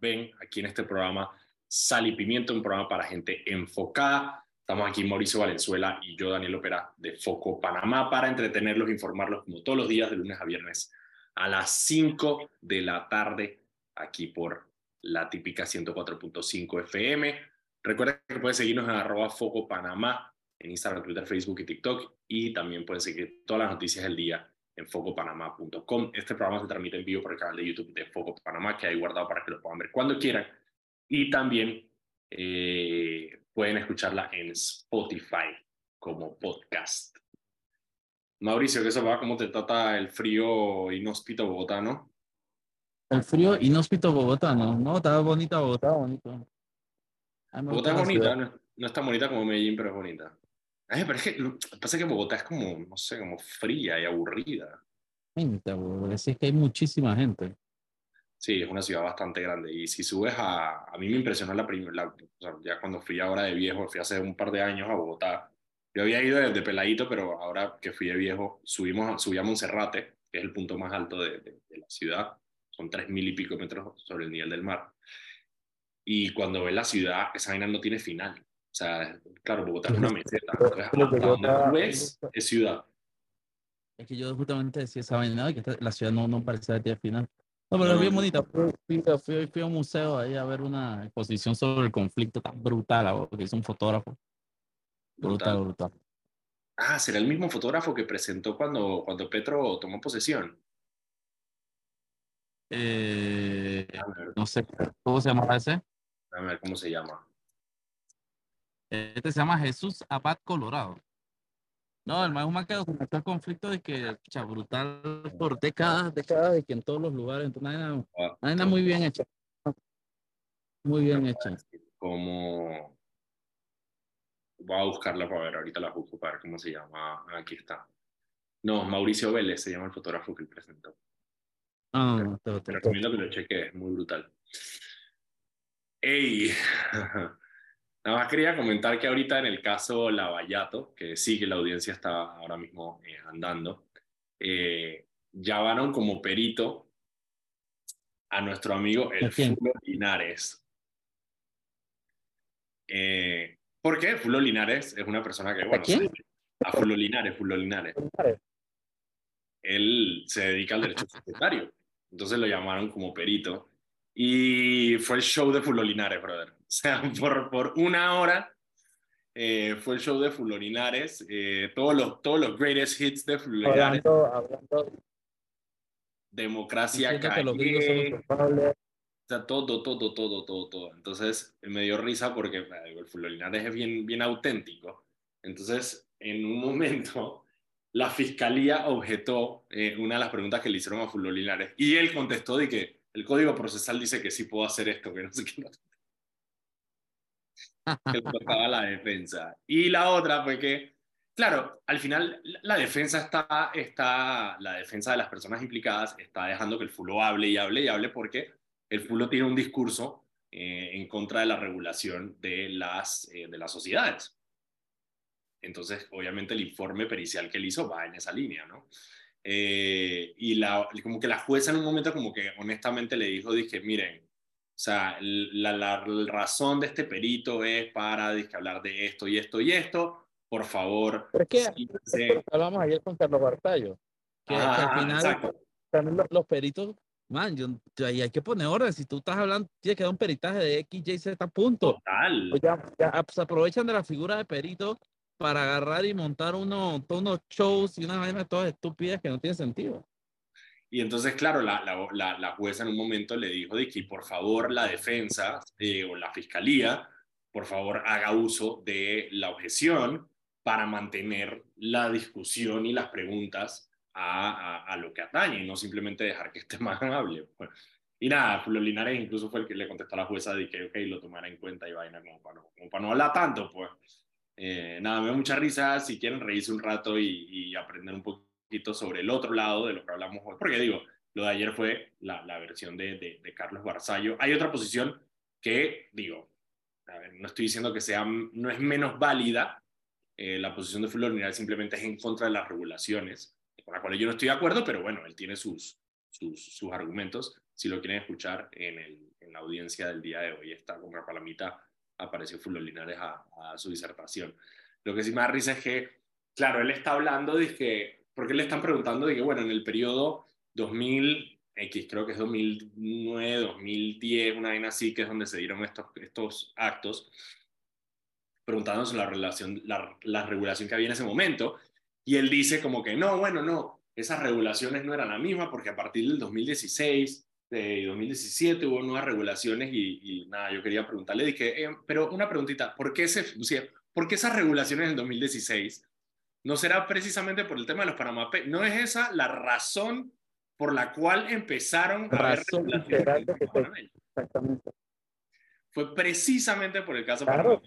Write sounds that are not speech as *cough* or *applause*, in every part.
ven aquí en este programa Sal y Pimiento, un programa para gente enfocada. Estamos aquí Mauricio Valenzuela y yo, Daniel Opera, de Foco Panamá, para entretenerlos, informarlos como todos los días, de lunes a viernes, a las 5 de la tarde, aquí por la típica 104.5 FM. Recuerden que pueden seguirnos en arroba Foco Panamá, en Instagram, Twitter, Facebook y TikTok, y también pueden seguir todas las noticias del día en focopanamá.com. Este programa se transmite en vivo por el canal de YouTube de Foco Panamá, que hay guardado para que lo puedan ver cuando quieran. Y también eh, pueden escucharla en Spotify como podcast. Mauricio, ¿qué se va? ¿Cómo te trata el frío inhóspito Bogotá, no? El frío inhóspito Bogotá, ¿no? No, está bonita Bogotá, bonito. Bogotá es bonita, no, no, es tan bonita como Medellín, pero es bonita. Ay, pero es que pasa que Bogotá es como, no sé, como fría y aburrida. Gente, es que hay muchísima gente. Sí, es una ciudad bastante grande. Y si subes a. A mí me impresionó la primera. O sea, ya cuando fui ahora de viejo, fui hace un par de años a Bogotá. Yo había ido desde peladito, pero ahora que fui de viejo, subimos, subí a Monserrate, que es el punto más alto de, de, la ciudad. Son tres mil y pico metros sobre el nivel del mar. Y cuando ves la ciudad, esa vaina no tiene final. O sea, claro, Bogotá es una meseta. Entonces, donde tú ves, es ciudad. Es que yo justamente decía esa vaina, que la ciudad no, no parece que tiene final. No, pero es bien bonita. Fui, fui, fui, a un museo ahí a ver una exposición sobre el conflicto tan brutal, que es un fotógrafo. Brutal, brutal. Ah, ¿será el mismo fotógrafo que presentó cuando, cuando Petro tomó posesión? Eh, no sé, ¿cómo se llama ese? A ver cómo se llama. Este se llama Jesús Abad Colorado. No, el más que documentó el conflicto de que, cha, brutal por décadas, décadas, de que en todos los lugares, entonces, nada, nada muy bien hecha. Muy bien hecha. Como. Voy a buscarla para ver, ahorita la busco para ver cómo se llama. Aquí está. No, Mauricio Vélez se llama el fotógrafo que él presentó. Ah, te, te recomiendo que lo cheques, es muy brutal. ¡Ey! *laughs* Nada más quería comentar que ahorita en el caso Lavallato, que sí que la audiencia está ahora mismo eh, andando, eh, llamaron como perito a nuestro amigo el Fulo Linares. Eh, ¿Por qué? Fulo Linares es una persona que, bueno, ¿A, Fulo Linares, Fulo Linares. Él se dedica al derecho secretario, entonces lo llamaron como perito. Y fue el show de Fulo Linares, brother. O sea, *laughs* por, por una hora eh, fue el show de Fulorinares, eh, todos, los, todos los greatest hits de Fulorinares. Democracia calle. O sea, todo, todo, todo, todo, todo. Entonces me dio risa porque el Fulorinares es bien, bien auténtico. Entonces, en un *laughs* momento, la fiscalía objetó eh, una de las preguntas que le hicieron a Fulorinares y él contestó de que el código procesal dice que sí puedo hacer esto, que no sé qué que tocaba la defensa. Y la otra fue que, claro, al final la defensa está, está, la defensa de las personas implicadas está dejando que el fulo hable y hable y hable porque el fulo tiene un discurso eh, en contra de la regulación de las, eh, de las sociedades. Entonces, obviamente, el informe pericial que él hizo va en esa línea, ¿no? Eh, y la, como que la jueza en un momento como que honestamente le dijo, dije, miren, o sea, la, la, razón de este perito es para hablar de esto y esto y esto. Por favor. Es que hablamos ayer con Carlos Bartallo. Que, al final también los, peritos, man, yo, ahí hay que poner orden. Si tú estás hablando, tiene que dar un peritaje de X, Y, Z punto. Total. Pues ya, ya se aprovechan de la figura de perito para agarrar y montar uno, todos unos shows y unas vainas todas estúpidas que no tienen sentido. Y entonces, claro, la, la, la, jueza en un momento le dijo de que por favor la defensa eh, o la fiscalía, por favor haga uso de la objeción para mantener la discusión y las preguntas a, a, lo que atañe y no simplemente dejar que este *laughs* más hable. Y nada, Julio Linares incluso fue el que le contestó a la jueza de que, ok, lo tomara en cuenta y vaina como para no, como para no hablar tanto, pues. Eh, nada, me da mucha risa, si quieren reírse un rato y, y aprender un poco sobre el otro lado de lo que hablamos hoy, porque digo, lo de ayer fue la, la versión de, de, Carlos Barzallo. Hay otra posición que, digo, a ver, no estoy diciendo que sea, no es menos válida, eh, la posición de Fulvio simplemente es en contra de las regulaciones, con las cuales yo no estoy de acuerdo, pero bueno, él tiene sus, sus, sus argumentos. si lo quieren escuchar en, el, en la audiencia del día de hoy. Está con Palamita, apareció Fulvio Linares a, a, su disertación. Lo que sí me da risa es que, claro, él está hablando de que, porque le están preguntando de que, bueno, en el periodo 2000, X, creo que es 2009, 2010, una vaina así, que es donde se dieron estos, estos actos, preguntándose la, relación, la, la regulación que había en ese momento, y él dice como que no, bueno, no, esas regulaciones no eran las mismas porque a partir del 2016, de 2017 hubo nuevas regulaciones y, nada, yo quería preguntarle, dije, eh, pero una preguntita, ¿por qué, se, ¿por qué esas regulaciones en 2016? ¿No será precisamente por el tema de los Panama ¿No es esa la razón por la cual empezaron a haber regulaciones? Exactamente. Fue precisamente por el caso de Panama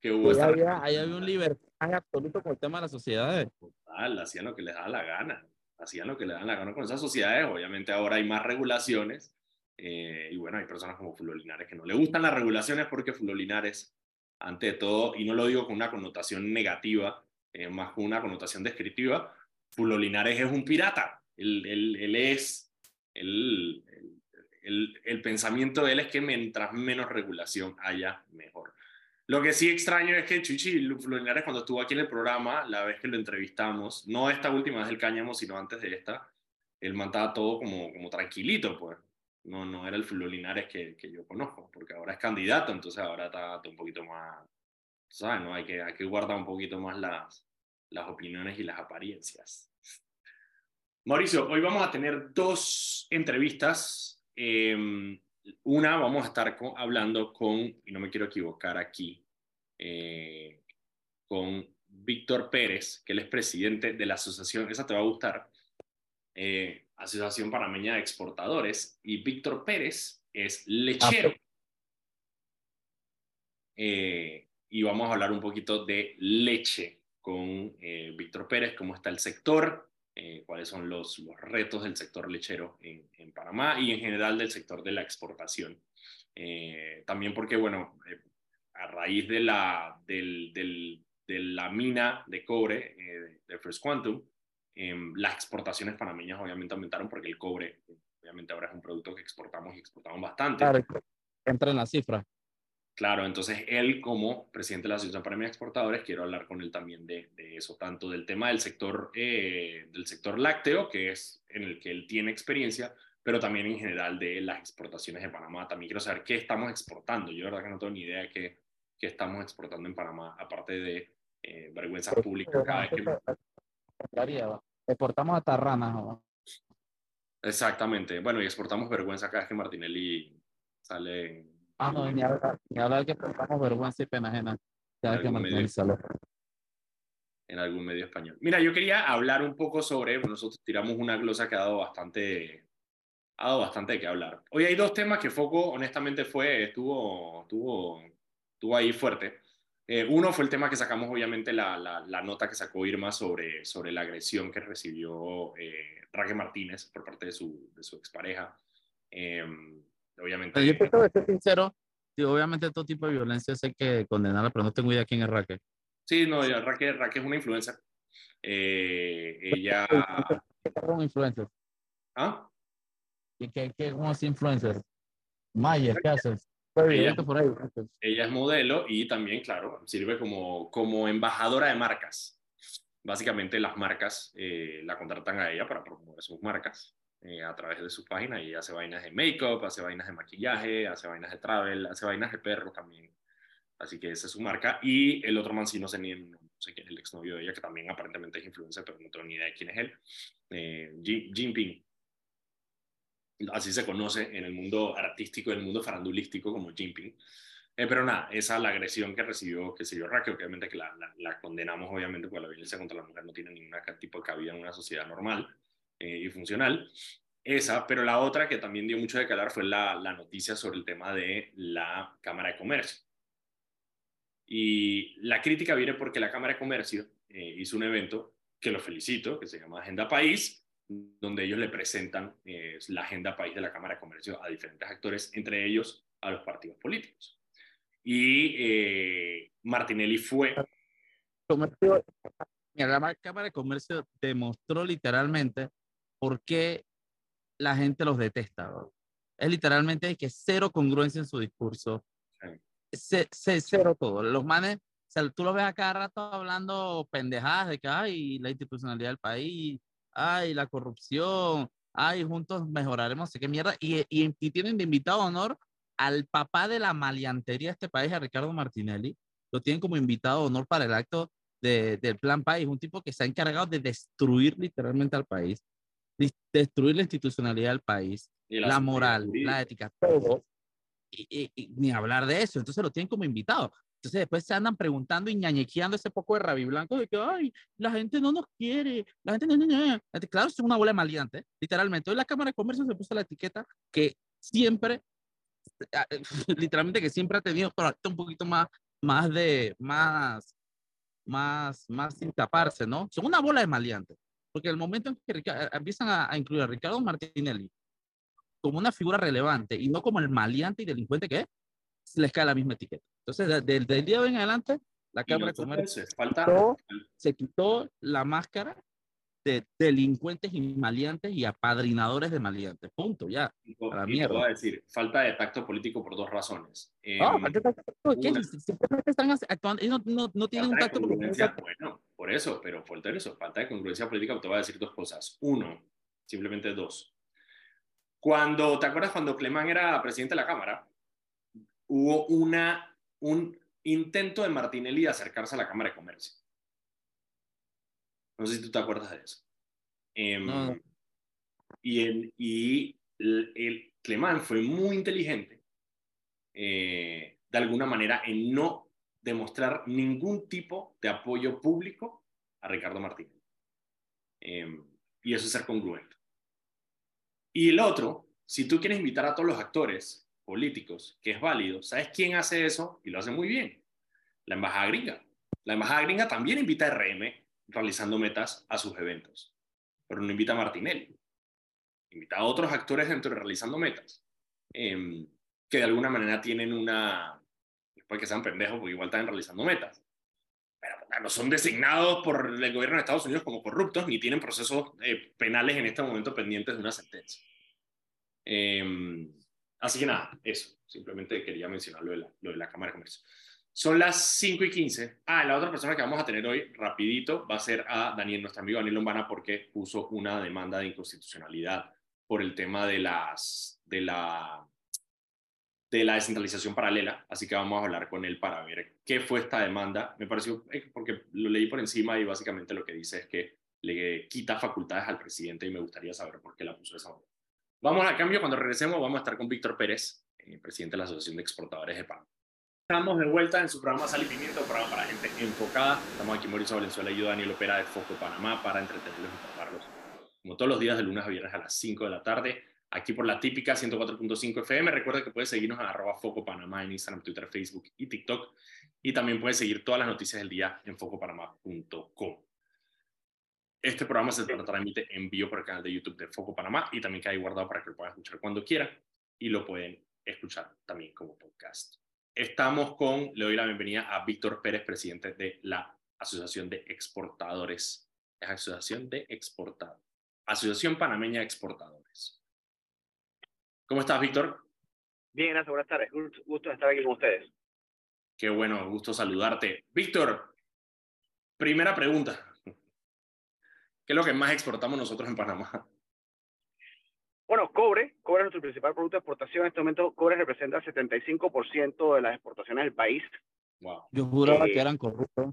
que hubo esta había, ahí había un libertad absoluto con el tema de las sociedades. Total, hacían lo que les daba la gana. Hacían lo que les daba la gana con esas sociedades. Obviamente ahora hay más regulaciones. Eh, y bueno, hay personas como Fulvio Linares que no le gustan las regulaciones porque Fulvio Linares, ante todo, y no lo digo con una connotación negativa, eh, más con una connotación descriptiva, Fulvio Linares es un pirata. Él, él, él es, él, el, el, pensamiento de él es que mientras menos regulación haya, mejor. Lo que sí extraño es que Chuchi Linares, cuando estuvo aquí en el programa, la vez que lo entrevistamos, no esta última vez del cáñamo, sino antes de esta, él mantaba todo como, como tranquilito, pues. No, no era el Flo Linares que, que yo conozco, porque ahora es candidato, entonces ahora está, un poquito más, ¿sabes? No? Hay, que, hay que guardar un poquito más las, las opiniones y las apariencias. Mauricio, hoy vamos a tener dos entrevistas. Eh, una, vamos a estar hablando con, y no me quiero equivocar aquí, eh, con Víctor Pérez, que él es presidente de la asociación, esa te va a gustar, eh, Asociación Panameña de Exportadores, y Víctor Pérez es lechero. Eh, y vamos a hablar un poquito de leche con Víctor Pérez, cómo está el sector, eh, cuáles son los, los, retos del sector lechero en, en, Panamá y en general del sector de la exportación. Eh, también porque, bueno, eh, a raíz de la, del, del, de la mina de cobre de First Quantum, em, las exportaciones panameñas obviamente aumentaron porque el cobre, obviamente ahora es un producto que exportamos y exportamos bastante. Claro, entra en la cifra. Claro, entonces él como presidente de la Asociación Panameña de Exportadores, quiero hablar con él también de, de eso, tanto del tema del sector, eh, del sector lácteo, que es en el que él tiene experiencia, pero también en general de las exportaciones de Panamá. También quiero saber qué estamos exportando. Yo, verdad, que no tengo ni idea de qué, qué estamos exportando en Panamá, aparte de eh, vergüenzas públicas cada vez que... Exportamos hasta ranas. ¿no? Exactamente. Bueno, y exportamos vergüenza cada vez que Martinelli sale Ah, no, ni hablar, ni hablar que pasamos vergüenza y pena ajena. Ya que en algún medio español. Mira, yo quería hablar un poco sobre, nosotros tiramos una glosa que ha dado bastante, ha dado bastante qué hablar. Hoy hay dos temas que Foco, honestamente, fue, estuvo, estuvo, estuvo ahí fuerte. Eh, uno fue el tema que sacamos, obviamente, la, la, la, nota que sacó Irma sobre, sobre la agresión que recibió eh, Raque Martínez por parte de su, de su expareja. Eh, obviamente. Yo tengo que ser sincero, sí, obviamente todo tipo de violencia hay que condenarla, pero no tengo idea quién es Raquel. Sí, no, Raquel, Raquel es una influencer. Eh, ella... ¿Qué es un influencer? ¿Ah? ¿Qué, qué, qué es influencer? Maya, ¿qué haces? Ella, por ahí. ella es modelo y también, claro, sirve como, como embajadora de marcas. Básicamente las marcas eh, la contratan a ella para promover sus marcas. Eh, a través de su página y hace vainas de make-up, hace vainas de maquillaje, hace vainas de travel, hace vainas de perro también. Así que esa es su marca. Y el otro man, no sé, ni, no sé quién es el exnovio de ella, que también aparentemente es influencer, pero no tengo ni idea de quién es él. Eh, Jinping. Así se conoce en el mundo artístico, en el mundo farandulístico como Jinping. Eh, pero nada, esa la agresión que recibió, que dio Raquel, obviamente que la, la, la, condenamos, obviamente, porque la violencia contra la mujer no tiene ningún tipo de cabida en una sociedad normal. Eh, y funcional. Esa, pero la otra que también dio mucho de calar fue la, la noticia sobre el tema de la Cámara de Comercio. Y la crítica viene porque la Cámara de Comercio eh, hizo un evento que lo felicito, que se llama Agenda País, donde ellos le presentan eh, la Agenda País de la Cámara de Comercio a diferentes actores, entre ellos a los partidos políticos. Y eh, Martinelli fue... la Cámara de Comercio demostró literalmente por qué la gente los detesta. Es literalmente que cero congruencia en su discurso. Cero todo. Los manes, o sea, tú los ves a cada rato hablando pendejadas de que hay la institucionalidad del país, ay, la corrupción, ay, juntos mejoraremos, sé qué mierda. Y, y, y tienen de invitado honor al papá de la maleantería de este país, a Ricardo Martinelli. Lo tienen como invitado honor para el acto de, del Plan País, un tipo que se ha encargado de destruir literalmente al país, destruir la institucionalidad del país, la, moral, la ética, todo. Y, ni hablar de eso. Entonces lo tienen como invitado. Entonces después se andan preguntando y ñañequeando ese poco de rabi blanco de que, ay, la gente no nos quiere, la gente no, no, no. Claro, es una bola de maleante, literalmente. Hoy la Cámara de Comercio se puso la etiqueta que siempre, *laughs* literalmente que siempre ha tenido, pero un poquito más, más de, más, más, más sin taparse, ¿no? Son una bola de maleantes. Porque el momento en que empiezan a, incluir a Ricardo Martinelli como una figura relevante y no como el maleante y delincuente que es, les cae la misma etiqueta. Entonces, desde el día de hoy en adelante, la Cámara de Comercio se quitó la máscara de delincuentes y maleantes y apadrinadores de maleantes. Punto, ya. A voy a decir, falta de tacto político por dos razones. em, falta de tacto político. Simplemente están actuando y no, no, no tienen un tacto político. Bueno, por eso, pero falta eso, falta de congruencia política. Te voy a decir dos cosas. Uno, simplemente dos. Cuando, ¿te acuerdas cuando Clemán era presidente de la Cámara? Hubo una, un intento de Martinelli de acercarse a la Cámara de Comercio no sé si tú te acuerdas de eso. Em, y el, y el, Clemán fue muy inteligente, eh, de alguna manera, en no demostrar ningún tipo de apoyo público a Ricardo Martínez. Em, y eso es ser congruente. Y el otro, si tú quieres invitar a todos los actores políticos, que es válido, ¿sabes quién hace eso? Y lo hace muy bien. La embajada gringa. La embajada gringa también invita a RM realizando metas a sus eventos. Pero no invita a Martinelli. Invita a otros actores dentro de realizando metas, em, que de alguna manera tienen una, después que sean pendejos, porque igual están realizando metas. No son designados por el gobierno de Estados Unidos como corruptos, ni tienen procesos eh, penales en este momento pendientes de una sentencia. Em, así que nada, eso. Simplemente quería mencionar lo de la, lo de la Cámara de Comercio. Son las 5 y 15. Ah, la otra persona que vamos a tener hoy, rapidito, va a ser a Daniel, nuestro amigo Daniel Lombana, porque puso una demanda de inconstitucionalidad por el tema de, las, de, la, de la descentralización paralela. Así que vamos a hablar con él para ver qué fue esta demanda. Me pareció, eh, porque lo leí por encima y básicamente lo que dice es que le quita facultades al presidente y me gustaría saber por qué la puso esa manera. Vamos a cambio, cuando regresemos vamos a estar con Víctor Pérez, eh, presidente de la Asociación de Exportadores de Pan. Estamos de vuelta en su programa Sal y Pimiento, programa para gente enfocada. Estamos aquí Mauricio Valenzuela y yo, Daniel Opera de Foco Panamá, para entretenerlos y informarlos. Como todos los días, de lunes a viernes a las 5 de la tarde, aquí por la típica 104.5 FM. Recuerda que puedes seguirnos en arroba Foco Panamá en Instagram, Twitter, Facebook y TikTok. Y también puedes seguir todas las noticias del día en focopanamá.com. Este programa se transmite en vivo por el canal de YouTube de Foco Panamá y también queda ahí guardado para que lo puedan escuchar cuando quieran y lo pueden escuchar también como podcast. Estamos con, le doy la bienvenida a Víctor Pérez, presidente de la Asociación de Exportadores. Es Asociación de Exportadores. Asociación Panameña de Exportadores. ¿Cómo estás, Víctor? Bien, gracias, buenas tardes. Gusto estar aquí con ustedes. Qué bueno, gusto saludarte. Víctor, primera pregunta. ¿Qué es lo que más exportamos nosotros en Panamá? Bueno, cobre, cobre es nuestro principal producto de exportación. En este momento, cobre representa el 75% de las exportaciones del país. Wow. Yo juraba que eh, eran corruptos.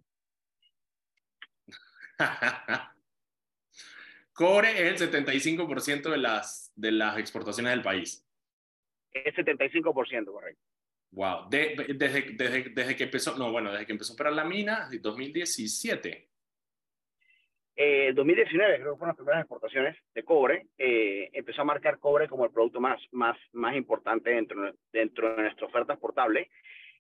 *laughs* cobre es el 75% de las, de las exportaciones del país. Es 75%, correcto. Wow. desde, desde, desde que empezó, no, bueno, desde que empezó a operar la mina, 2017. Eh, 2019 creo que fueron las primeras exportaciones de cobre. Eh, empezó a marcar cobre como el producto más, más, más importante dentro, dentro de nuestra oferta exportable,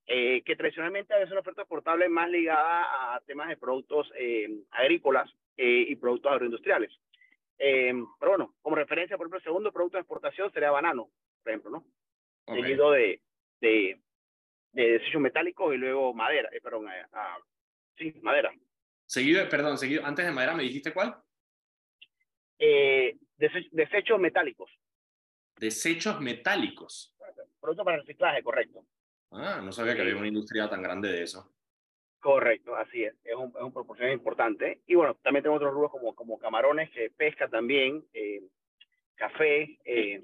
eh, que tradicionalmente había una oferta exportable más ligada a temas de productos eh, agrícolas y productos agroindustriales. pero bueno, como referencia, por ejemplo, el segundo producto de exportación sería banano, por ejemplo, ¿no? Seguido de, de, de desechos metálicos y luego madera, perdón, sí, madera. Seguido, perdón, seguido, antes de madera, ¿me dijiste cuál? Eh, desechos metálicos. Desechos metálicos. Producto para reciclaje, correcto. Ah, no sabía que había una industria tan grande de eso. Correcto, así es. Es un, es un proporción importante. Y bueno, también tengo otros rubros como, como camarones, que pesca también, eh, café eh,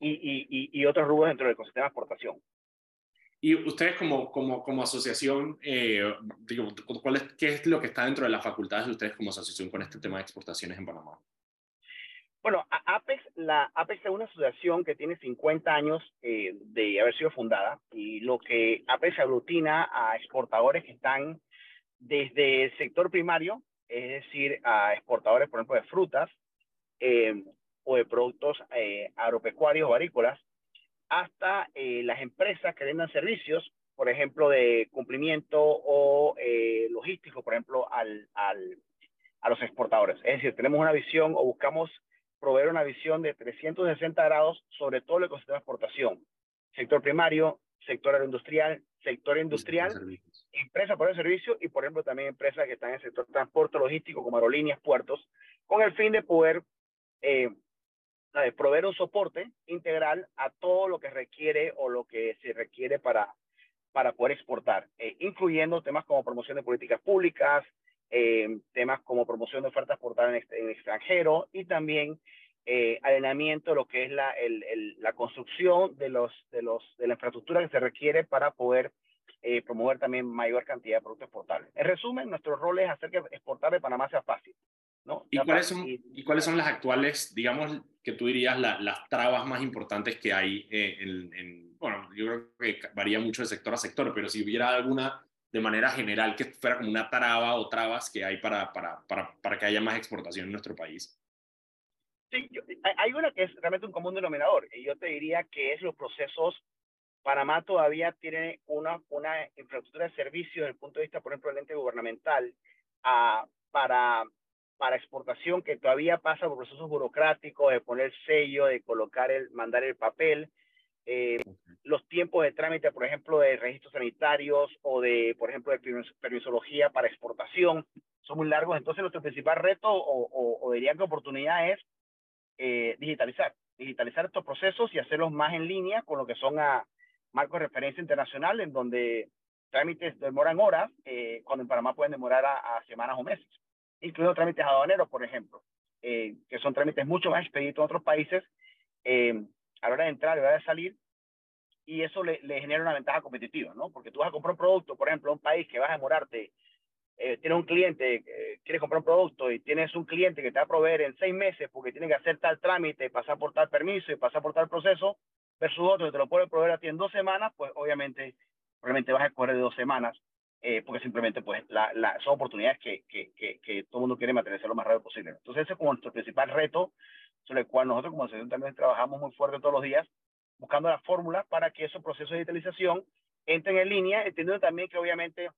y, y, y, otros rubros dentro del ecosistema de exportación. Y ustedes como, como, como asociación, eh, digo, ¿cuál es, ¿qué es lo que está dentro de las facultades de ustedes como asociación con este tema de exportaciones en Panamá? Bueno, Apex, la Apex es una asociación que tiene 50 años eh, de haber sido fundada y lo que Apex aglutina a exportadores que están desde el sector primario, es decir, a exportadores, por ejemplo, de frutas eh, o de productos eh, agropecuarios o agrícolas, hasta las empresas que vendan servicios, por ejemplo, de cumplimiento o logístico, por ejemplo, al, al, a los exportadores. Es decir, tenemos una visión o buscamos proveer una visión de 360 grados sobre todo el ecosistema de exportación. Sector primario, sector agroindustrial, sector industrial, empresas por el servicio y, por ejemplo, también empresas que están en el sector transporte logístico, como aerolíneas, puertos, con el fin de poder eh, proveer un soporte integral a todo lo que requiere o lo que se requiere para, para poder exportar, eh, incluyendo temas como promoción de políticas públicas, eh, temas como promoción de ofertas portadas en, en extranjero y también eh, alineamiento de lo que es la, el, el, la construcción de, los, de, los, de la infraestructura que se requiere para poder eh, promover también mayor cantidad de productos exportables. En resumen, nuestro rol es hacer que exportar de Panamá sea fácil. ¿No? ¿Y, cuáles son, ¿Y cuáles son las actuales, digamos, que tú dirías, la, las trabas más importantes que hay eh, en, en, bueno, yo creo que varía mucho de sector a sector, pero si hubiera alguna de manera general que fuera como una traba o trabas que hay para, para, para, para que haya más exportación en nuestro país? Sí, hay una que es realmente un común denominador y yo te diría que es los procesos. Panamá todavía tiene una, una infraestructura de servicios desde el punto de vista, por ejemplo, del ente gubernamental uh, para, para exportación que todavía pasa por procesos burocráticos de poner sello, de colocar el, mandar el papel, eh, los tiempos de trámite, por ejemplo, de registros sanitarios o de, por ejemplo, de permisología para exportación, son muy largos. Entonces, nuestro principal reto o, o, o diría que oportunidad es eh, digitalizar, digitalizar estos procesos y hacerlos más en línea con lo que son a marcos de referencia internacional, en donde trámites demoran horas, eh, cuando en Panamá pueden demorar a, a, semanas o meses, incluido trámites aduaneros, por ejemplo, eh, que son trámites mucho más expeditos en otros países eh, a la hora de entrar y a la hora de salir, y eso le, le, genera una ventaja competitiva, ¿no? Porque tú vas a comprar un producto, por ejemplo, a un país que vas a demorarte, eh, tienes un cliente, quieres comprar un producto y tienes un cliente que te va a proveer en seis meses porque tiene que hacer tal trámite, pasar por tal permiso y pasar por tal proceso, versus otro que te lo puede proveer a ti en dos semanas, pues obviamente, probablemente vas a correr de dos semanas, eh, porque simplemente pues la, la, son oportunidades que, que, que, que mundo quiere materializar lo más rápido posible. Entonces ese es como nuestro principal reto, sobre el cual nosotros como asociación también trabajamos muy fuerte todos los días, buscando las fórmulas para que esos procesos de digitalización entren en línea, entendiendo también que obviamente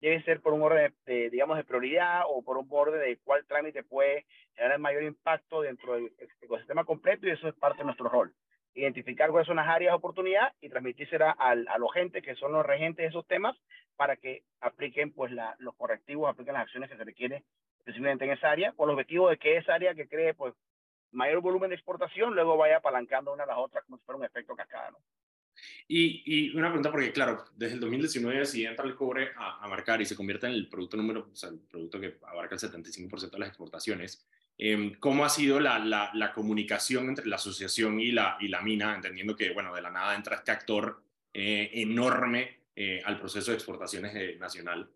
debe ser por un orden, de, digamos, de prioridad o por un orden de cuál trámite puede generar el mayor impacto dentro del ecosistema completo y eso es parte de nuestro rol. Identificar cuáles son las áreas de oportunidad y transmitírsela al, a los gente que son los regentes de esos temas para que apliquen pues la, los correctivos, apliquen las acciones que se requieren específicamente en esa área, con el objetivo de que esa área que cree pues mayor volumen de exportación, luego vaya apalancando una a las otras como si fuera un efecto cascada. ¿no? Y, y, una pregunta, porque claro, desde el 2019 si entra el cobre a, a, marcar y se convierte en el producto número, o sea, el producto que abarca el 75% de las exportaciones, eh, ¿cómo ha sido la, la, la, comunicación entre la asociación y la, y la mina, entendiendo que, bueno, de la nada entra este actor eh, enorme eh, al proceso de exportaciones eh, nacional?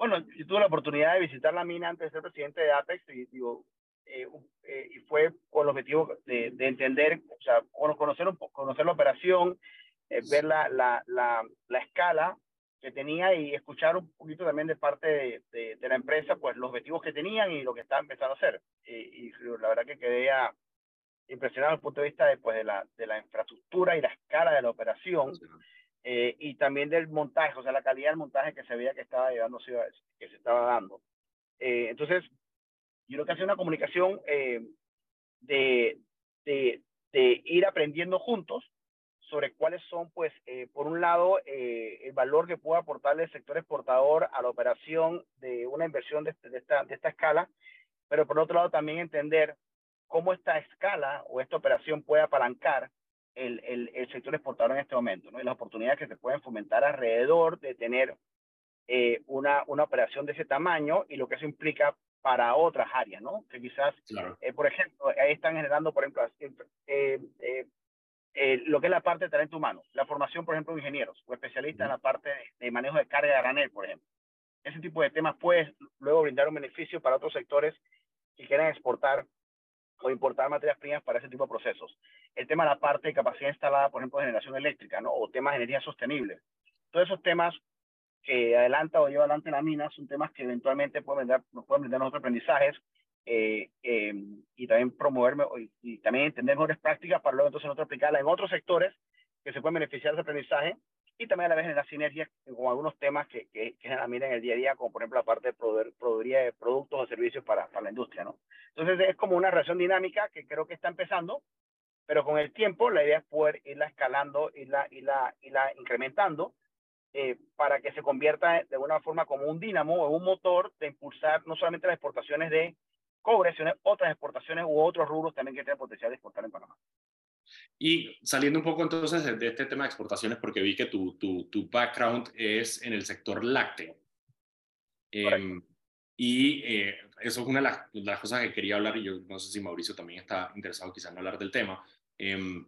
Bueno, yo tuve la oportunidad de visitar la mina antes de ser presidente de Apex y digo, eh, eh, y fue con el objetivo de, de, entender, o sea, conocer, conocer la operación, eh, ver la, la, la, la, escala que tenía y escuchar un poquito también de parte de, de, de, la empresa, pues los objetivos que tenían y lo que estaban empezando a hacer. Y, la verdad que quedé a, impresionado desde el punto de vista de, pues, de, la, de la infraestructura y la escala de la operación. Eh, y también del montaje, o sea, la calidad del montaje que se veía que estaba llevándose, que se estaba dando. Eh, entonces, yo creo que hace una comunicación eh, de, de, de, ir aprendiendo juntos sobre cuáles son, pues, eh, por un lado, eh, el valor que puede aportarle el sector exportador a la operación de una inversión de, de, esta, de esta escala, pero por otro lado también entender cómo esta escala o esta operación puede apalancar el, el, el sector exportador en este momento, ¿no? Y las oportunidades que se pueden fomentar alrededor de tener eh, una, una operación de ese tamaño y lo que eso implica para otras áreas, ¿no? Que quizás, eh, por ejemplo, ahí están generando, por ejemplo, eh, eh, lo que es la parte de talento humano, la formación, por ejemplo, de ingenieros o especialistas en la parte de, manejo de carga de granel, por ejemplo. Ese tipo de temas puede luego brindar un beneficio para otros sectores que quieran exportar o importar materias primas para ese tipo de procesos. El tema de la parte de capacidad instalada, por ejemplo, generación eléctrica, ¿no? O temas de energía sostenible. Todos esos temas que adelanta o lleva adelante la mina son temas que eventualmente pueden brindar, nos pueden brindar otros aprendizajes eh, eh, y también promoverme y, también entender mejores prácticas para luego entonces nosotros aplicarlas en otros sectores que se pueden beneficiar de ese aprendizaje y también a la vez en las sinergias con algunos temas que, que, que la mina en el día a día, como por ejemplo la parte de proveeduría de productos o servicios para, para la industria. ¿no? Entonces es como una relación dinámica que creo que está empezando, pero con el tiempo la idea es poder irla escalando, irla, irla, irla incrementando eh, para que se convierta de alguna forma como un dínamo o un motor de impulsar no solamente las exportaciones de cobre, sino otras exportaciones u otros rubros también que tienen potencial de exportar en Panamá. Y saliendo un poco entonces de, este tema de exportaciones, porque vi que tu, tu, tu background es en el sector lácteo. Eh, y eh, eso es una de las, de cosas que quería hablar, y yo no sé si Mauricio también está interesado quizás en hablar del tema. Eh,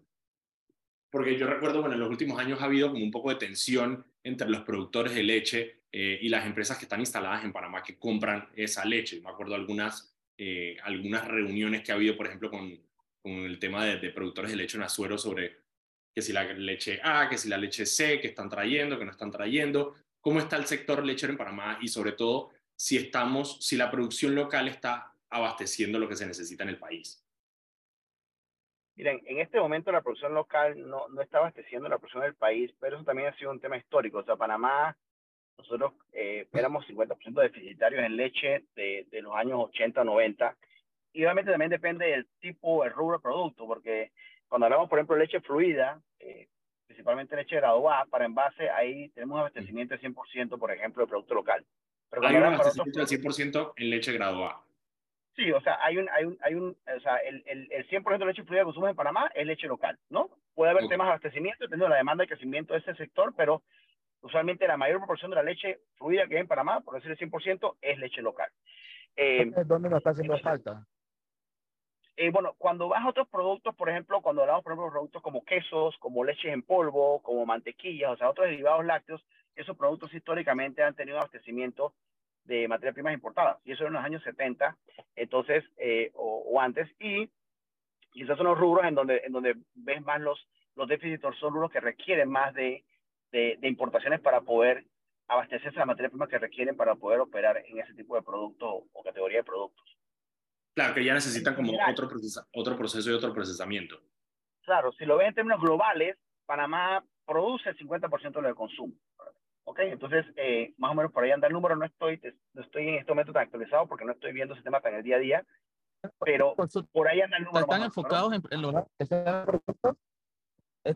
porque yo recuerdo, bueno, en los últimos años ha habido como un poco de tensión entre los productores de leche eh, y las empresas que están instaladas en Panamá que compran esa leche. Me acuerdo algunas, eh, algunas reuniones que ha habido, por ejemplo, con, con el tema de, productores de leche en Azuero sobre que si la leche A, que si la leche C, que están trayendo, que no están trayendo, cómo está el sector lechero en Panamá y sobre todo si estamos, si la producción local está abasteciendo lo que se necesita en el país. Miren, en este momento la producción local no, no está abasteciendo la producción del país, pero eso también ha sido un tema histórico. O sea, Panamá, nosotros eh, éramos 50% deficitarios en leche de, de, los años 80, 90. Y obviamente también depende del tipo, el rubro de producto, porque cuando hablamos, por ejemplo, de leche fluida, eh, principalmente leche graduada, para envase, ahí tenemos abastecimiento de 100%, por ejemplo, de producto local. Pero Hay un abastecimiento del 100% en leche graduada. Sí, o sea, hay un, hay un, hay un, o sea, el, el, el 100% de leche fluida que consumimos en Panamá es leche local, ¿no? Puede haber temas de abastecimiento dependiendo de la demanda y crecimiento de ese sector, pero usualmente la mayor proporción de la leche fluida que hay en Panamá, por decir el 100%, es leche local. Eh, ¿Dónde nos está haciendo falta? Eh, bueno, cuando vas a otros productos, por ejemplo, cuando hablamos, por ejemplo, de productos como quesos, como leches en polvo, como mantequillas, o sea, otros derivados lácteos, esos productos históricamente han tenido abastecimiento de materias primas importadas, y eso en los años 70, entonces, eh, o, antes, y quizás son los rubros en donde, en donde ves más los, los déficits, son rubros que requieren más de, de, importaciones para poder abastecerse de las materias primas que requieren para poder operar en ese tipo de productos o categoría de productos. Claro, que ya necesitan como otro, otro proceso y otro procesamiento. Claro, si lo ves en términos globales, Panamá produce el 50% de lo que consume. Ok, entonces, eh, más o menos por ahí anda el número, no estoy, no estoy en este momento tan actualizado porque no estoy viendo ese tema tan el día a día, pero por ahí anda el número. ¿Están enfocados en, lograr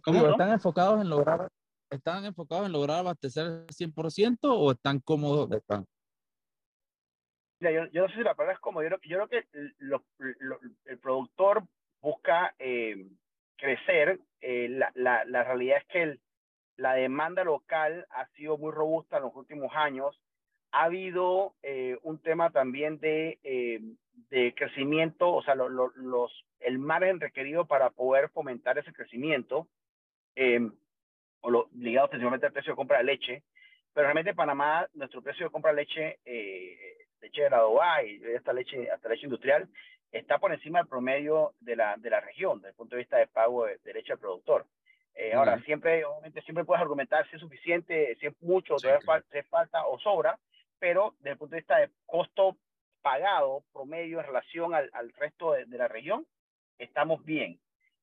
¿Cómo, ¿Están enfocados en lograr están enfocados en lograr abastecer el 100% o están cómodos? Están? Mira, yo, yo, no sé si la palabra es cómodo, yo, creo que el productor busca eh, crecer, eh, la, la, la realidad es que el, la demanda local ha sido muy robusta en los últimos años. Ha habido eh, un tema también de, eh, de crecimiento, o sea, los, el margen requerido para poder fomentar ese crecimiento, eh, o lo, ligado principalmente al precio de compra de leche. Pero realmente en Panamá, nuestro precio de compra de leche, leche de grado A y esta leche, hasta leche industrial, está por encima del promedio de la, de la región, desde el punto de vista de pago de, de leche al productor. Eh, ahora, siempre, obviamente, siempre puedes argumentar si es suficiente, si es mucho, si es falta o sobra, pero desde el punto de vista de costo pagado promedio en relación al, al resto de, la región, estamos bien.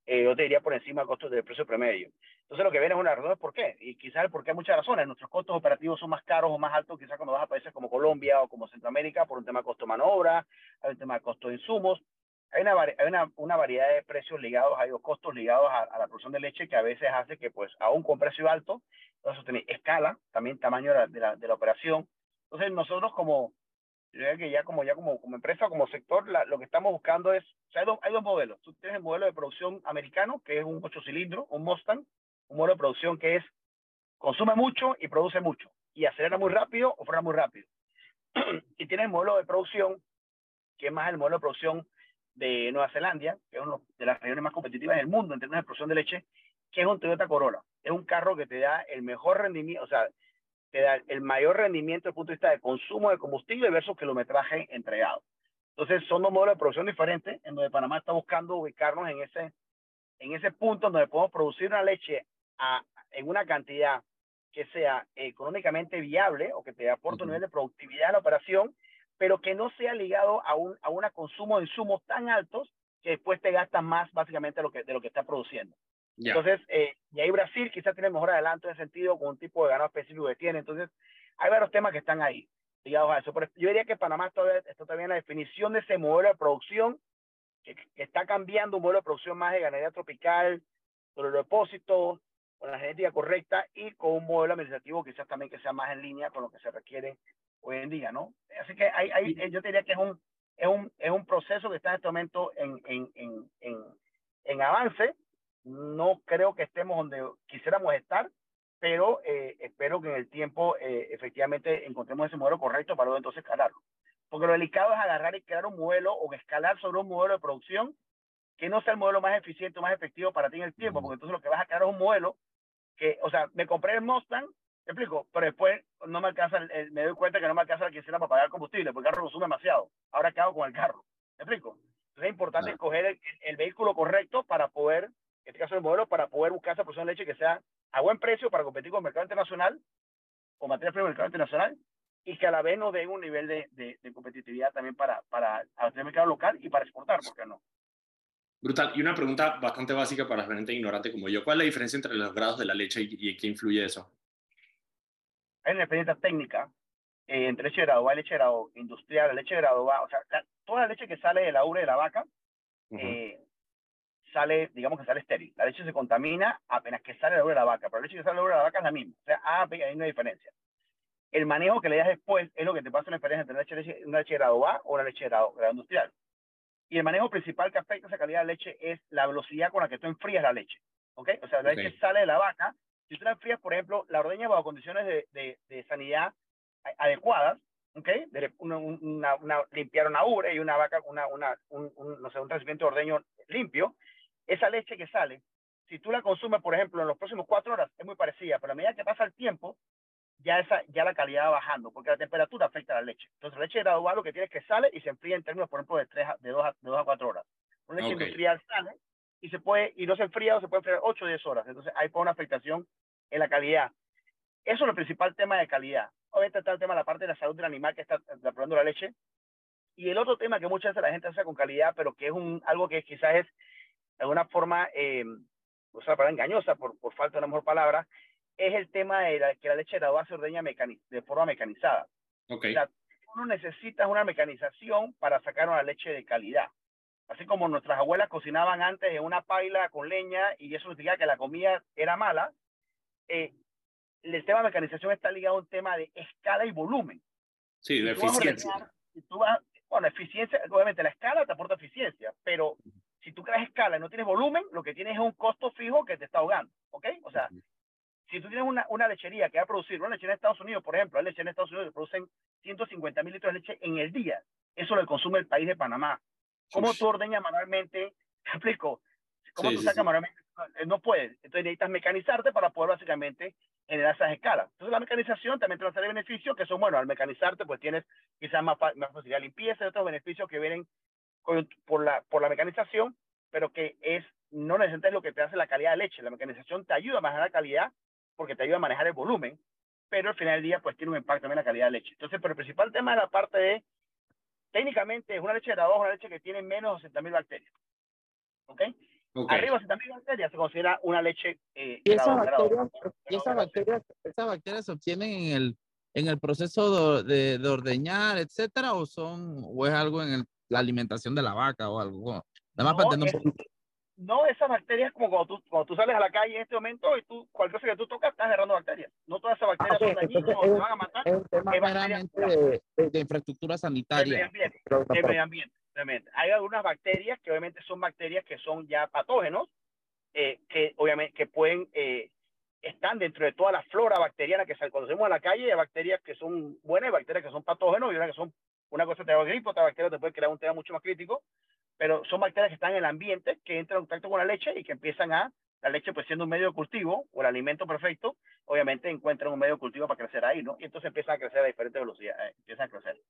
Eh, yo te diría por encima del costo del precio promedio. Entonces, lo que viene es una razón de por qué. Y quizás el por qué hay muchas razones. Nuestros costos operativos son más caros o más altos, quizás cuando vas a países como Colombia o como Centroamérica, por un tema de costo de mano obra, hay un tema de costo de insumos hay una, hay una, una, variedad de precios ligados, hay costos ligados a, la producción de leche que a veces hace que, pues, aún con precio alto, eso tiene escala, también tamaño de la, de la, operación. Entonces, nosotros como, Yo que ya como, ya como, como empresa, como sector, lo que estamos buscando es, o sea, hay dos, hay dos modelos. Tú tienes el modelo de producción americano, que es un ocho cilindros, un Mustang, un modelo de producción que es consume mucho y produce mucho, y acelera muy rápido o frena muy rápido. *clears throat* y tienes el modelo de producción, que es más el modelo de producción de Nueva Zelanda, que es una de las regiones más competitivas del mundo en términos de producción de leche, que es un Toyota Corolla. Es un carro que te da el mejor rendimiento, o sea, te da el mayor rendimiento desde el punto de vista de consumo de combustible versus kilometraje entregado. Entonces, son dos modelos de producción diferentes, en donde Panamá está buscando ubicarnos en ese, en ese punto donde podemos producir una leche a, en una cantidad que sea económicamente viable o que te aporte un nivel de productividad a la operación, pero que no sea ligado a un a una consumo de insumos tan altos que después te gastas más básicamente de lo que, de lo que está produciendo. Entonces, eh, y ahí Brasil quizás tiene mejor adelanto en ese sentido con un tipo de ganado específico que tiene. Entonces, hay varios temas que están ahí ligados a eso. Pero yo diría que Panamá todavía está también en la definición de ese modelo de producción que, está cambiando un modelo de producción más de ganadería tropical, con los depósitos, con la genética correcta y con un modelo administrativo quizás también que sea más en línea con lo que se requiere hoy en día, ¿no? Así que hay, hay, yo diría que es un, es un, es un proceso que está en este momento en, en, en, en, en avance. No creo que estemos donde quisiéramos estar, pero eh, espero que en el tiempo eh, efectivamente encontremos ese modelo correcto para luego entonces escalarlo. Porque lo delicado es agarrar y crear un modelo o escalar sobre un modelo de producción que no sea el modelo más eficiente o más efectivo para ti en el tiempo, porque entonces lo que vas a crear es un modelo que, o sea, me compré el Mustang, te explico, pero después no me alcanza, me doy cuenta que no me alcanza la quincena para pagar combustible, porque el carro consume demasiado. Ahora, ¿qué hago con el carro? ¿Me explico? Entonces es importante escoger el, vehículo correcto para poder, en este caso el modelo, para poder buscar esa porción de leche que sea a buen precio para competir con el mercado internacional, o materia prima del mercado internacional, y que a la vez nos dé un nivel de, de, competitividad también para, para el mercado local y para exportar, ¿por qué no? Brutal. Y una pregunta bastante básica para la gente ignorante como yo. ¿Cuál es la diferencia entre los grados de la leche y, y qué influye eso? Hay una diferencia técnica eh, entre leche de grado A y leche de grado industrial. Leche de grado A, o sea, toda la leche que sale de la ubre de la vaca eh, sale, digamos que sale estéril. La leche se contamina apenas que sale de la ubre de la vaca, pero la leche que sale de la ubre de la vaca es la misma. O sea, A, B, hay una diferencia. El manejo que le das después es lo que te pasa en la diferencia entre una leche, una leche de grado A o una leche de grado, grado industrial. Y el manejo principal que afecta esa calidad de leche es la velocidad con la que tú enfrías la leche. ¿Ok? O sea, la leche sale de la vaca. Si tú la enfrías, por ejemplo, la ordeña bajo condiciones de, de, sanidad adecuadas, ¿ok? Una, una, limpiar una ubre y una vaca, una, una, un, no sé, un de ordeño limpio, esa leche que sale, si tú la consumes, por ejemplo, en los próximos cuatro horas, es muy parecida, pero a medida que pasa el tiempo, ya, esa, ya la calidad va bajando, porque la temperatura afecta a la leche. Entonces, la leche gradual lo que tiene es que sale y se enfría en términos, por ejemplo, de, tres de, dos, a, de dos a cuatro horas. Una leche industrial sale y, se puede, y no se enfría o se puede enfriar 8 o 10 horas. Entonces, hay una afectación en la calidad. Eso es el principal tema de calidad. Obviamente está el tema de la parte de la salud del animal que está probando la leche. Y el otro tema que muchas veces la gente hace con calidad, pero que es un, algo que quizás es de alguna forma, eh, o sea, para engañosa, por, por falta de una mejor palabra, es el tema de que la leche de la se ordeña de forma mecanizada. Okay. uno necesita una mecanización para sacar una leche de calidad. Así como nuestras abuelas cocinaban antes en una paila con leña y eso significa que la comida era mala, eh, el tema de mecanización está ligado a un tema de escala y volumen. Sí, de eficiencia. tú vas, bueno, eficiencia, obviamente la escala te aporta eficiencia, pero si tú creas escala y no tienes volumen, lo que tienes es un costo fijo que te está ahogando, ¿ok? O sea, si tú tienes una, una lechería que va a producir, una lechería en Estados Unidos, por ejemplo, hay lecherías en Estados Unidos que producen 150 mil litros de leche en el día. Eso lo consume el país de Panamá. ¿Cómo tú ordeñas manualmente? *laughs* ¿Te explico? ¿Cómo tú sacas manualmente? No puedes. Entonces necesitas mecanizarte para poder básicamente generar esas escalas. Entonces la mecanización también te va a traer beneficios que son, bueno, al mecanizarte pues tienes quizás más, más facilidad de limpieza y otros beneficios que vienen por, la, por la mecanización, pero que es no necesariamente es lo que te hace la calidad de leche. La mecanización te ayuda a mejorar la calidad porque te ayuda a manejar el volumen, pero al final del día pues tiene un impacto también en la calidad de leche. Entonces, pero el principal tema es la parte de, técnicamente es una leche de la una leche que tiene menos de 60.000 bacterias. ¿Ok? Arriba de 60.000 bacterias se considera una leche eh, ¿Y, esas bacterias, ¿y esas, bacterias, esas bacterias se obtienen en el, en el proceso de, de, ordeñar, etcétera, o son, o es algo en el, la alimentación de la vaca o algo? Nada más para tener un no esas bacterias como cuando tú, cuando tú sales a la calle en este momento y tú, cualquier cosa que tú tocas, estás agarrando bacterias. No todas esas bacterias Ah, son dañinas te van a matar. Es un tema de, de- de infraestructura del sanitaria. medio ambiente, del medio ambiente. Hay algunas bacterias que obviamente son bacterias que son ya patógenos, eh, que obviamente que pueden, eh, están dentro de toda la flora bacteriana que salimos a la calle, hay bacterias que son buenas y bacterias que son patógenos, y una que son, una cosa te da gripe, otra bacteria te puede crear un tema mucho más crítico, pero son bacterias que están en el ambiente, que entran en contacto con la leche y que empiezan a, la leche pues siendo un medio de cultivo o el alimento perfecto, obviamente encuentran un medio de cultivo para crecer ahí, ¿no? Y entonces empiezan a crecer a diferentes velocidades, eh, empiezan a crecer.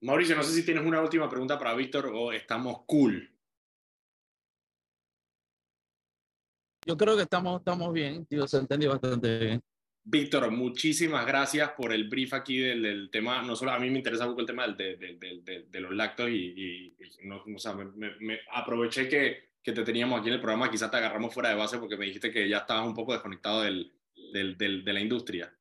Mauricio, no sé si tienes una última pregunta para Víctor o estamos cool. Yo creo que estamos, estamos bien, tío, se entendió bastante bien. Víctor, muchísimas gracias por el brief aquí del, del tema. No solo a mí me interesa mucho el tema del- de, de- de- de- de los lactos y, y- y no, o sea, me, me- aproveché que, que te teníamos aquí en el programa. Quizás te agarramos fuera de base porque me dijiste que ya estabas un poco desconectado del, del- del- de la industria.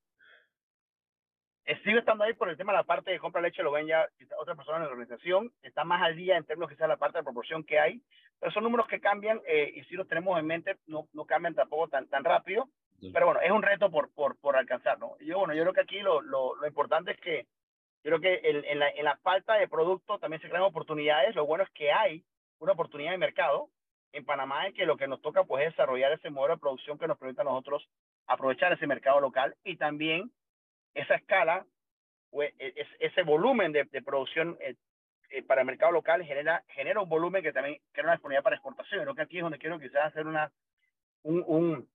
Sigo estando ahí por el tema de la parte de compra de leche, lo ven ya otras personas en la organización, está más al día en términos que sea la parte de proporción que hay, pero son números que cambian eh, y si los tenemos en mente, no, no cambian tampoco tan, tan rápido, pero bueno, es un reto por, por, por alcanzar, ¿no? Yo, bueno, yo creo que aquí lo, lo, lo importante es que, yo creo que el- en, la, en la falta de producto también se crean oportunidades, lo bueno es que hay una oportunidad de mercado en Panamá, es que lo que nos toca pues es desarrollar ese modelo de producción que nos permita a nosotros aprovechar ese mercado local y también esa escala, pues, e- es- ese volumen de, de producción eh, eh, para el mercado local genera, genera un volumen que también crea una disponibilidad para exportación. Creo que aquí es donde quiero quizás hacer una, un, un,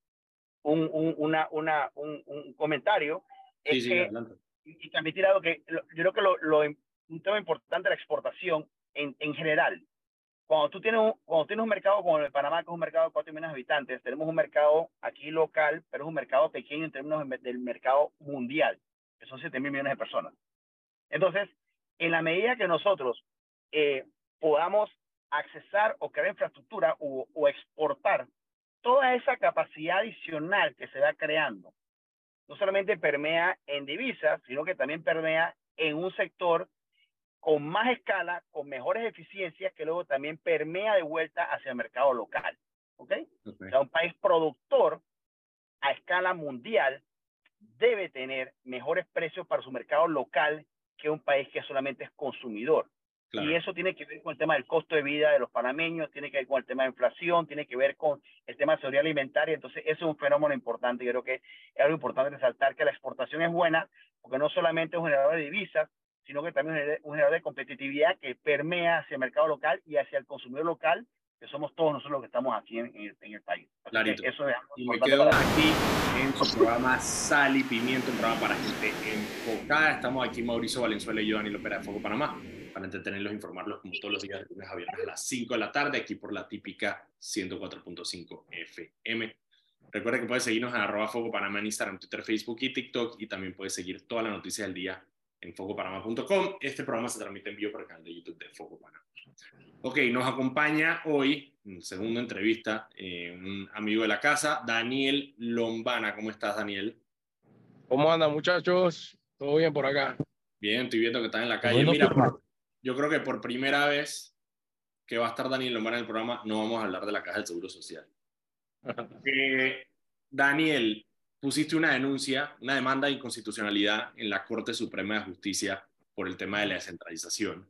un, un- una, una, un, un comentario. Sí, es sí, que, y, y transmitir algo que lo- yo creo que lo, lo, un tema importante de la exportación en, en general. Cuando tú tienes un, cuando tienes un mercado como el de Panamá, que es un mercado de 4 millones de habitantes, tenemos un mercado aquí local, pero es un mercado pequeño en términos de- del mercado mundial, que son 7 mil millones de personas. Entonces, en la medida que nosotros eh, podamos accesar o crear infraestructura o, o exportar toda esa capacidad adicional que se va creando, no solamente permea en divisas, sino que también permea en un sector con más escala, con mejores eficiencias, que luego también permea de vuelta hacia el mercado local. ¿Ok? Ok. O sea, un país productor a escala mundial debe tener mejores precios para su mercado local que un país que solamente es consumidor. Claro. Y eso tiene que ver con el tema del costo de vida de los panameños, tiene que ver con el tema de inflación, tiene que ver con el tema de seguridad alimentaria. Entonces, eso es un fenómeno importante. Yo creo que es algo importante resaltar que la exportación es buena, porque no solamente es un generador de divisas, sino que también es un generador de competitividad que permea hacia el mercado local y hacia el consumidor local, que somos todos nosotros los que estamos aquí en, en el, en el país. Clarito. Eso es Y me quedo aquí en su programa Sal y Pimiento, un programa para gente enfocada. Estamos aquí Mauricio Valenzuela y yo, Dani López de Foco Panamá, para entretenerlos e informarlos como todos los días de lunes a viernes a las 5 de la tarde, aquí por la típica 104.5 FM. Recuerda que puedes seguirnos en arroba Foco Panamá en Instagram, Twitter, Facebook y TikTok y también puedes seguir toda la noticia del día en focopanamá.com. Este programa se transmite en vivo por el canal de YouTube de Foco Panamá. Ok, nos acompaña hoy, en segunda entrevista, eh, un amigo de la casa, Daniel Lombana. ¿Cómo estás, Daniel? ¿Cómo andan, muchachos? ¿Todo bien por acá? Bien, estoy viendo que estás en la calle. Mira, por- yo creo que por primera vez que va a estar Daniel Lombana en el programa, no vamos a hablar de la Caja del Seguro Social. *laughs* Eh, Daniel, pusiste una denuncia, una demanda de inconstitucionalidad en la Corte Suprema de Justicia por el tema de la descentralización.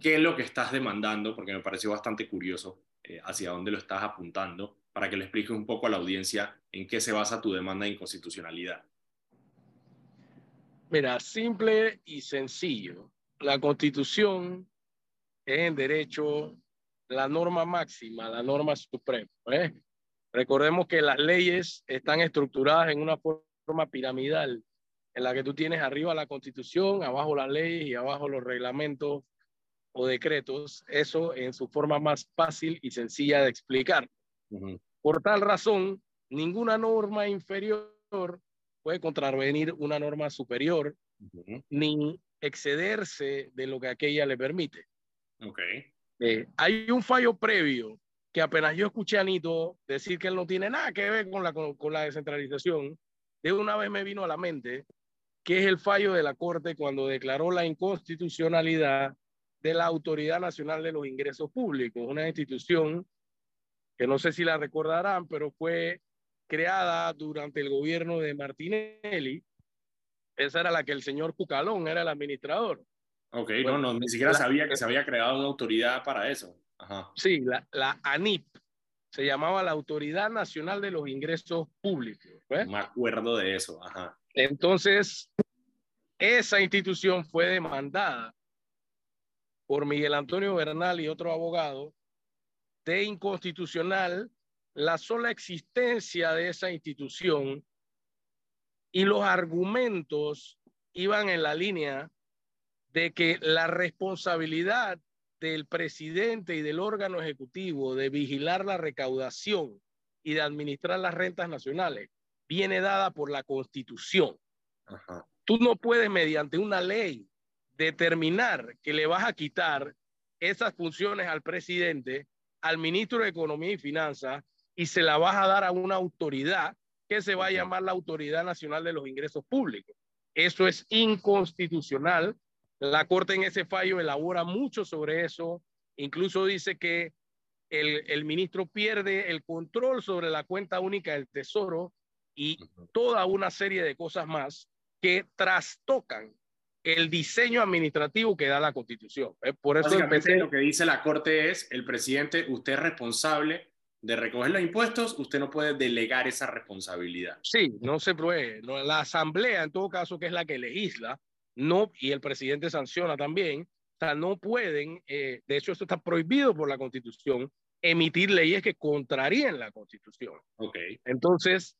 ¿Qué es lo que estás demandando? Porque me pareció bastante curioso eh, hacia dónde lo estás apuntando, para que le expliques un poco a la audiencia en qué se basa tu demanda de inconstitucionalidad. Mira, simple y sencillo. La constitución es en derecho la norma máxima, la norma suprema. ¿eh? Recordemos que las leyes están estructuradas en una forma piramidal, en la que tú tienes arriba la constitución, abajo las leyes y abajo los reglamentos o decretos. Eso en su forma más fácil y sencilla de explicar. Por tal razón, ninguna norma inferior puede contravenir una norma superior ni excederse de lo que aquella le permite. Ok. Eh, hay un fallo previo que apenas yo escuché a Nito decir que él no tiene nada que ver con la, con, con la descentralización, de una vez me vino a la mente que es el fallo de la Corte cuando declaró la inconstitucionalidad de la Autoridad Nacional de los Ingresos Públicos, una institución que no sé si la recordarán, pero fue creada durante el gobierno de Martinelli. Esa era la que el señor Cucalón era el administrador. Ok, no, no, ni siquiera sabía que se había creado una autoridad para eso. Ajá. Sí, la, la ANIP, se llamaba la Autoridad Nacional de los Ingresos Públicos. ¿ves? Me acuerdo de eso, ajá. Entonces, esa institución fue demandada por Miguel Antonio Bernal y otro abogado de inconstitucional la sola existencia de esa institución y los argumentos iban en la línea de que la responsabilidad del presidente y del órgano ejecutivo de vigilar la recaudación y de administrar las rentas nacionales viene dada por la constitución. Tú no puedes mediante una ley determinar que le vas a quitar esas funciones al presidente, al ministro de Economía y Finanzas, y se la vas a dar a una autoridad que se va a llamar la Autoridad Nacional de los Ingresos Públicos. Eso es inconstitucional. La Corte en ese fallo elabora mucho sobre eso. Incluso dice que el, el ministro pierde el control sobre la cuenta única del Tesoro y toda una serie de cosas más que trastocan el diseño administrativo que da la Constitución. Por eso empecé... lo que dice la Corte es, el presidente, usted es responsable de recoger los impuestos, usted no puede delegar esa responsabilidad. Sí, no se puede. la Asamblea, en todo caso, que es la que legisla, no, y el presidente sanciona también, o sea, no pueden, eh, de hecho, esto está prohibido por la Constitución, emitir leyes que contraríen la Constitución. Ok. Entonces,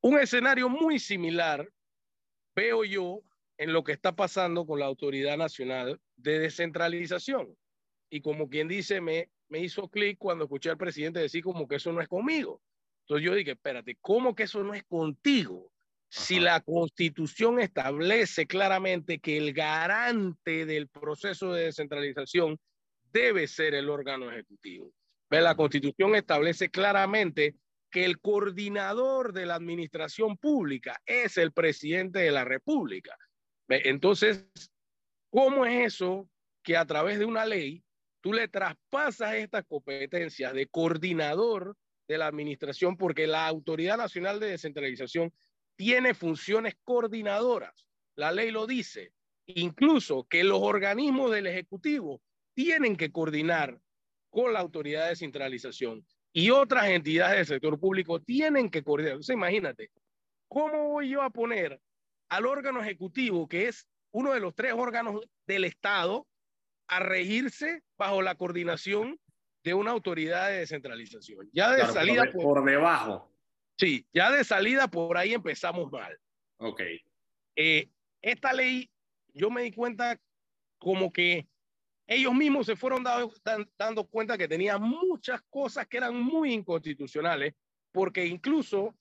un escenario muy similar veo yo en lo que está pasando con la Autoridad Nacional de Descentralización. Y como quien dice, me, me hizo clic cuando escuché al presidente decir como que eso no es conmigo. Entonces yo dije, espérate, ¿cómo que eso no es contigo? Si la constitución establece claramente que el garante del proceso de descentralización debe ser el órgano ejecutivo. ¿Ve? La constitución establece claramente que el coordinador de la administración pública es el presidente de la República. Entonces, ¿cómo es eso que a través de una ley tú le traspasas estas competencias de coordinador de la administración porque la Autoridad Nacional de Descentralización tiene funciones coordinadoras? La ley lo dice. Incluso que los organismos del Ejecutivo tienen que coordinar con la Autoridad de Descentralización y otras entidades del sector público tienen que coordinar. Entonces, imagínate, ¿cómo voy yo a poner al órgano ejecutivo, que es uno de los tres órganos del Estado, a regirse bajo la coordinación de una autoridad de descentralización? Ya de salida. Por, por, debajo. Sí, ya de salida por ahí empezamos mal. Ok. Eh, esta ley, yo me di cuenta como que ellos mismos se fueron dando cuenta que tenían muchas cosas que eran muy inconstitucionales, porque incluso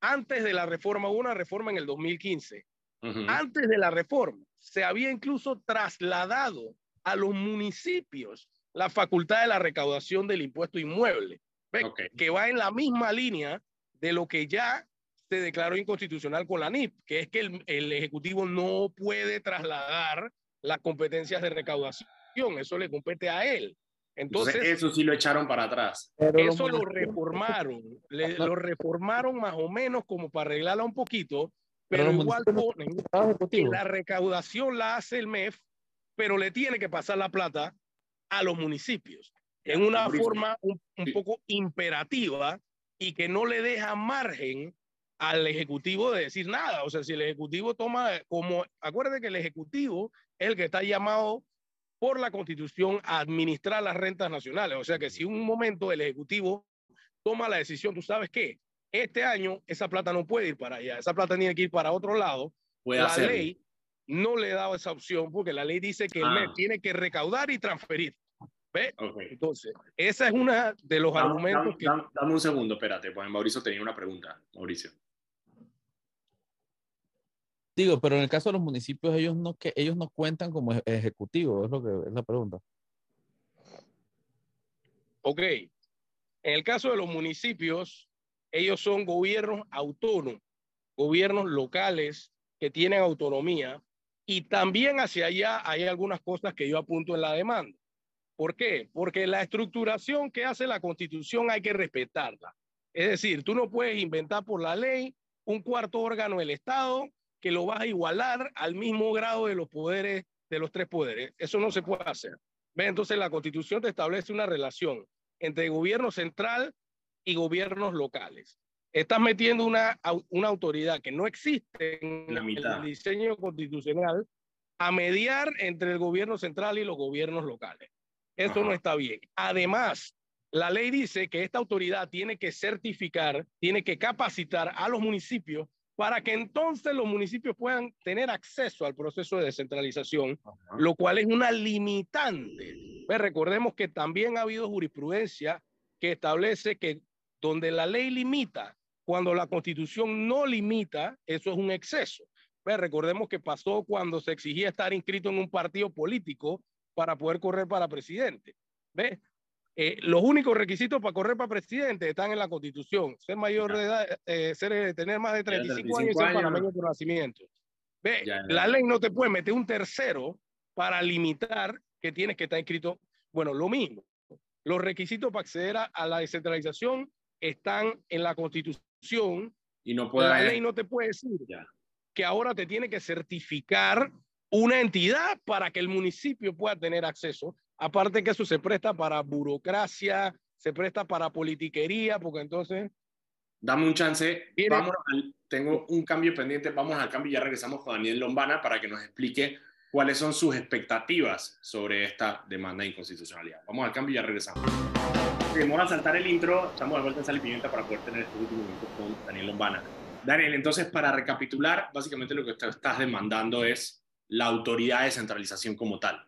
antes de la reforma, hubo una reforma en el 2015, antes de la reforma, se había incluso trasladado a los municipios la facultad de la recaudación del impuesto inmueble, que va en la misma línea de lo que ya se declaró inconstitucional con la NIP, que es que el, el Ejecutivo no puede trasladar las competencias de recaudación eso le compete a él. Entonces, eso sí lo echaron para atrás. eso lo reformaron, lo reformaron más o menos como para arreglarla un poquito, pero, igual ponen que la recaudación la hace el MEF, pero le tiene que pasar la plata a los municipios en una forma un, un poco imperativa y que no le deja margen al ejecutivo de decir nada. O sea, si el ejecutivo toma como, acuérdate que el ejecutivo es el que está llamado por la Constitución a administrar las rentas nacionales. O sea que si un momento el Ejecutivo toma la decisión, tú sabes qué, este año esa plata no puede ir para allá, esa plata tiene que ir para otro lado. la ley no le da esa opción porque la ley dice que el MEP ah. tiene que recaudar y transferir. ¿Ve? Entonces, esa es una de los argumentos que... Dame, un segundo, espérate, pues Mauricio tenía una pregunta. Mauricio. Digo, pero en el caso de los municipios, ellos no, que, ellos no cuentan como ejecutivos, es lo que es la pregunta. Ok. En el caso de los municipios, ellos son gobiernos autónomos, gobiernos locales que tienen autonomía y también hacia allá hay algunas cosas que yo apunto en la demanda. ¿Por qué? Porque la estructuración que hace la constitución hay que respetarla. Es decir, tú no puedes inventar por la ley un cuarto órgano del Estado que lo vas a igualar al mismo grado de los poderes, de los tres poderes. Eso no se puede hacer. ¿Ve? Entonces la constitución te establece una relación entre gobierno central y gobiernos locales. Estás metiendo una, una autoridad que no existe en el diseño constitucional a mediar entre el gobierno central y los gobiernos locales. Eso no está bien. Además, la ley dice que esta autoridad tiene que certificar, tiene que capacitar a los municipios para que entonces los municipios puedan tener acceso al proceso de descentralización, lo cual es una limitante. Pues recordemos que también ha habido jurisprudencia que establece que donde la ley limita, cuando la constitución no limita, eso es un exceso. Pues recordemos que pasó cuando se exigía estar inscrito en un partido político para poder correr para presidente. ¿Ves? Eh, los únicos requisitos para correr para presidente están en la Constitución. Ser mayor de edad, eh, ser, eh, tener más de 35, años y ser panameño por nacimiento. ¿Ve? La ley no te puede meter un tercero para limitar que tienes que estar inscrito. Bueno, lo mismo. Los requisitos para acceder a, la descentralización están en la Constitución. Y no puede la ley no te puede decir que ahora te tiene que certificar una entidad para que el municipio pueda tener acceso. Aparte que eso se presta para burocracia, se presta para politiquería, porque entonces... Dame un chance. Vamos tengo un cambio pendiente. Vamos al cambio y ya regresamos con Daniel Lombana para que nos explique cuáles son sus expectativas sobre esta demanda de inconstitucionalidad. Vamos al cambio y ya regresamos. Vamos a saltar el intro. Estamos de vuelta en Sal y para poder tener este último minuto con Daniel Lombana. Daniel, entonces, para recapitular, básicamente lo que estás demandando es la autoridad de centralización como tal.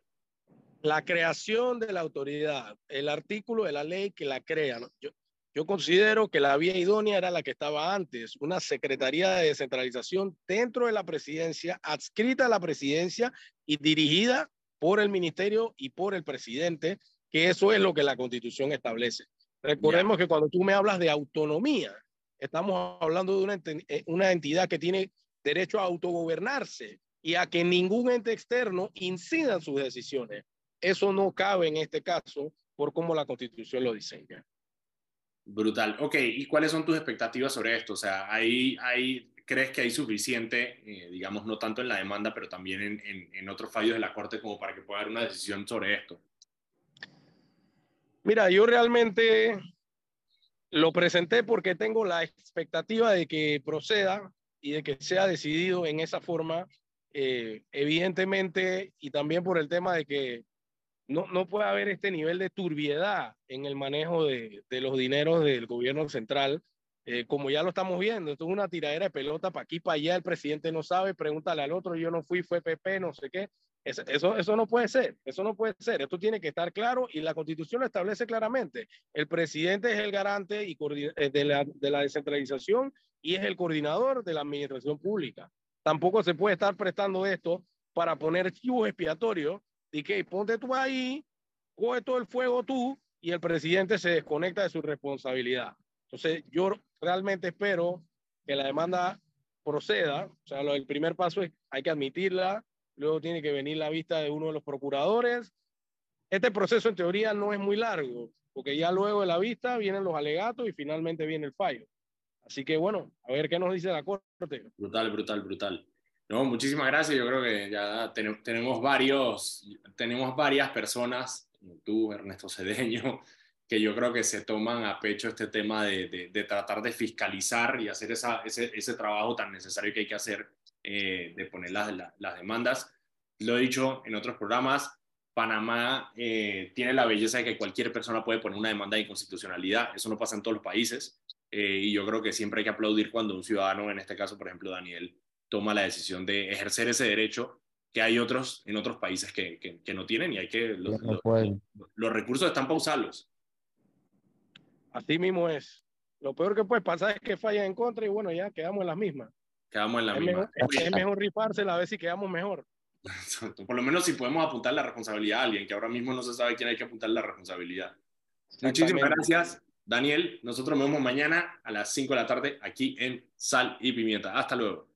La creación de la autoridad, el artículo de la ley que la crea. Yo, yo considero que la vía idónea era la que estaba antes, una Secretaría de Descentralización dentro de la presidencia, adscrita a la presidencia y dirigida por el ministerio y por el presidente, que eso es lo que la constitución establece. Recordemos que cuando tú me hablas de autonomía, estamos hablando de una, eh, una entidad que tiene derecho a autogobernarse, y a que ningún ente externo incida en sus decisiones. Eso no cabe en este caso por cómo la Constitución lo diseña. Brutal. Ok, ¿y cuáles son tus expectativas sobre esto? O sea, ¿hay, hay, ¿crees que hay suficiente, eh, digamos, no tanto en la demanda, pero también en, en, en otros fallos de la Corte como para que pueda haber una decisión sobre esto? Mira, yo realmente lo presenté porque tengo la expectativa de que proceda y de que sea decidido en esa forma eh, evidentemente, y también por el tema de que no, no puede haber este nivel de turbiedad en el manejo de, de los dineros del gobierno central, eh, como ya lo estamos viendo. Esto es una tiradera de pelota para aquí, para allá, el presidente no sabe, pregúntale al otro, yo no fui, fue PP, no sé qué. Eso, eso, no puede ser, eso no puede ser, esto tiene que estar claro y la constitución lo establece claramente. El presidente es el garante y eh, de, la, de la descentralización y es el coordinador de la administración pública. Tampoco se puede estar prestando esto para poner chivos expiatorios y que ponte tú ahí, coge todo el fuego tú y el presidente se desconecta de su responsabilidad. Entonces, yo realmente espero que la demanda proceda. O sea, lo, el primer paso es hay que admitirla, luego tiene que venir la vista de uno de los procuradores. Este proceso en teoría no es muy largo, porque ya luego de la vista vienen los alegatos y finalmente viene el fallo. Así que bueno, a ver qué nos dice la Corte. Brutal, brutal, brutal. No, muchísimas gracias. Yo creo que ya tenemos varios, tenemos varias personas, tú, Ernesto Cedeño, que yo creo que se toman a pecho este tema de, de, tratar de fiscalizar y hacer esa, ese, ese, trabajo tan necesario que hay que hacer eh, de poner las, las, demandas. Lo he dicho en otros programas, Panamá eh, tiene la belleza de que cualquier persona puede poner una demanda de inconstitucionalidad. Eso no pasa en todos los países. Eh, y yo creo que siempre hay que aplaudir cuando un ciudadano, en este caso, por ejemplo, Daniel, toma la decisión de ejercer ese derecho que hay otros en otros países que, que, no tienen y hay que los, los, recursos están para usarlos. Así mismo es. Lo peor que puede pasar es que fallen en contra y bueno, ya quedamos en las mismas. Quedamos en la es misma. Mejor, es mejor rifársela a ver si quedamos mejor. *laughs* Por lo menos si podemos apuntar la responsabilidad a alguien, que ahora mismo no se sabe quién hay que apuntar la responsabilidad. Muchísimas gracias. Daniel, nosotros nos vemos mañana a las 5 de la tarde aquí en Sal y Pimienta. Hasta luego.